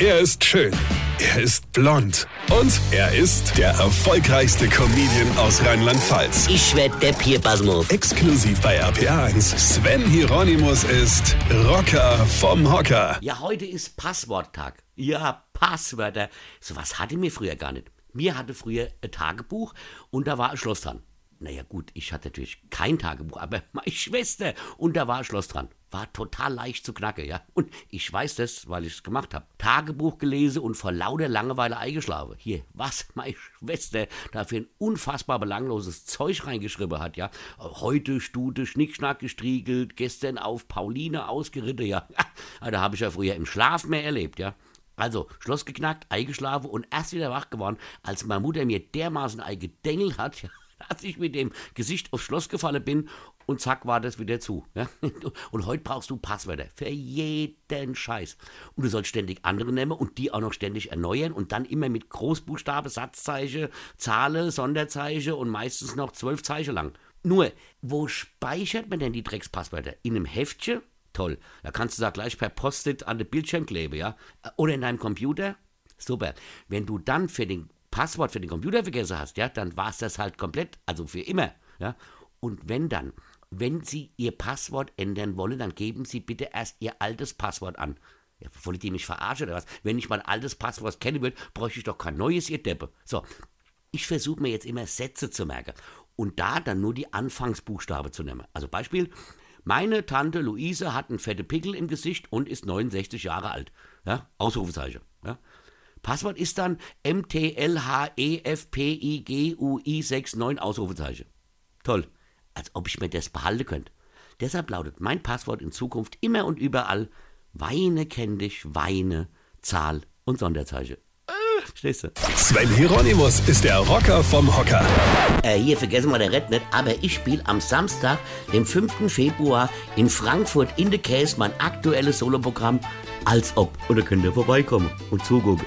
Er ist schön. Er ist blond. Und er ist der erfolgreichste Comedian aus Rheinland-Pfalz. Ich werd der Pierpasmus. Exklusiv bei RPA1. Sven Hieronymus ist Rocker vom Hocker. Ja, heute ist Passworttag. Ja, Passwörter. So was hatte mir früher gar nicht. Mir hatte früher ein Tagebuch und da war ein Schloss dran. Naja gut, ich hatte natürlich kein Tagebuch, aber meine Schwester und da war ein Schloss dran. War total leicht zu knacken, ja. Und ich weiß das, weil ich es gemacht habe. Tagebuch gelesen und vor lauter Langeweile eingeschlafen. Hier, was meine Schwester da für ein unfassbar belangloses Zeug reingeschrieben hat, ja. Heute Stute Schnickschnack gestriegelt, gestern auf Pauline ausgeritten, ja. Da habe ich ja früher im Schlaf mehr erlebt, ja. Also, Schloss geknackt, eingeschlafen und erst wieder wach geworden, als meine Mutter mir dermaßen eingedengelt hat, ja, dass ich mit dem Gesicht aufs Schloss gefallen bin und zack war das wieder zu. Ja? Und heute brauchst du Passwörter für jeden Scheiß. Und du sollst ständig andere nehmen und die auch noch ständig erneuern und dann immer mit Großbuchstabe, Satzzeichen, Zahlen, Sonderzeichen und meistens noch zwölf Zeichen lang. Nur, wo speichert man denn die Dreckspasswörter? In einem Heftchen? Toll. Da kannst du da gleich per Post-it an den Bildschirm kleben, ja? Oder in deinem Computer? Super. Wenn du dann für den Passwort für den Computer vergessen hast, ja, dann war es das halt komplett, also für immer, ja. Und wenn dann, wenn Sie Ihr Passwort ändern wollen, dann geben Sie bitte erst Ihr altes Passwort an. Ja, wollt ihr mich verarschen oder was? Wenn ich mein altes Passwort kennen will, bräuchte ich doch kein neues, ihr Deppe. So, ich versuche mir jetzt immer Sätze zu merken und da dann nur die Anfangsbuchstabe zu nehmen. Also Beispiel, meine Tante Luise hat einen fette Pickel im Gesicht und ist 69 Jahre alt. Ja, Ausrufezeichen. Ja. Passwort ist dann MTLHEFPIGUI69 Ausrufezeichen. Toll. Als ob ich mir das behalten könnte. Deshalb lautet mein Passwort in Zukunft immer und überall Weine kenn dich, Weine, Zahl und Sonderzeichen. Stehst du? Sven Hieronymus ist der Rocker vom Hocker. Äh, hier vergessen wir der Red nicht, aber ich spiele am Samstag, dem 5. Februar in Frankfurt in the Case mein aktuelles Soloprogramm als ob. Und da könnt ihr vorbeikommen und zugucken.